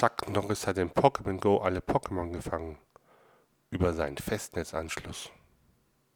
Chuck Norris hat in Pokémon Go alle Pokémon gefangen. Über seinen Festnetzanschluss.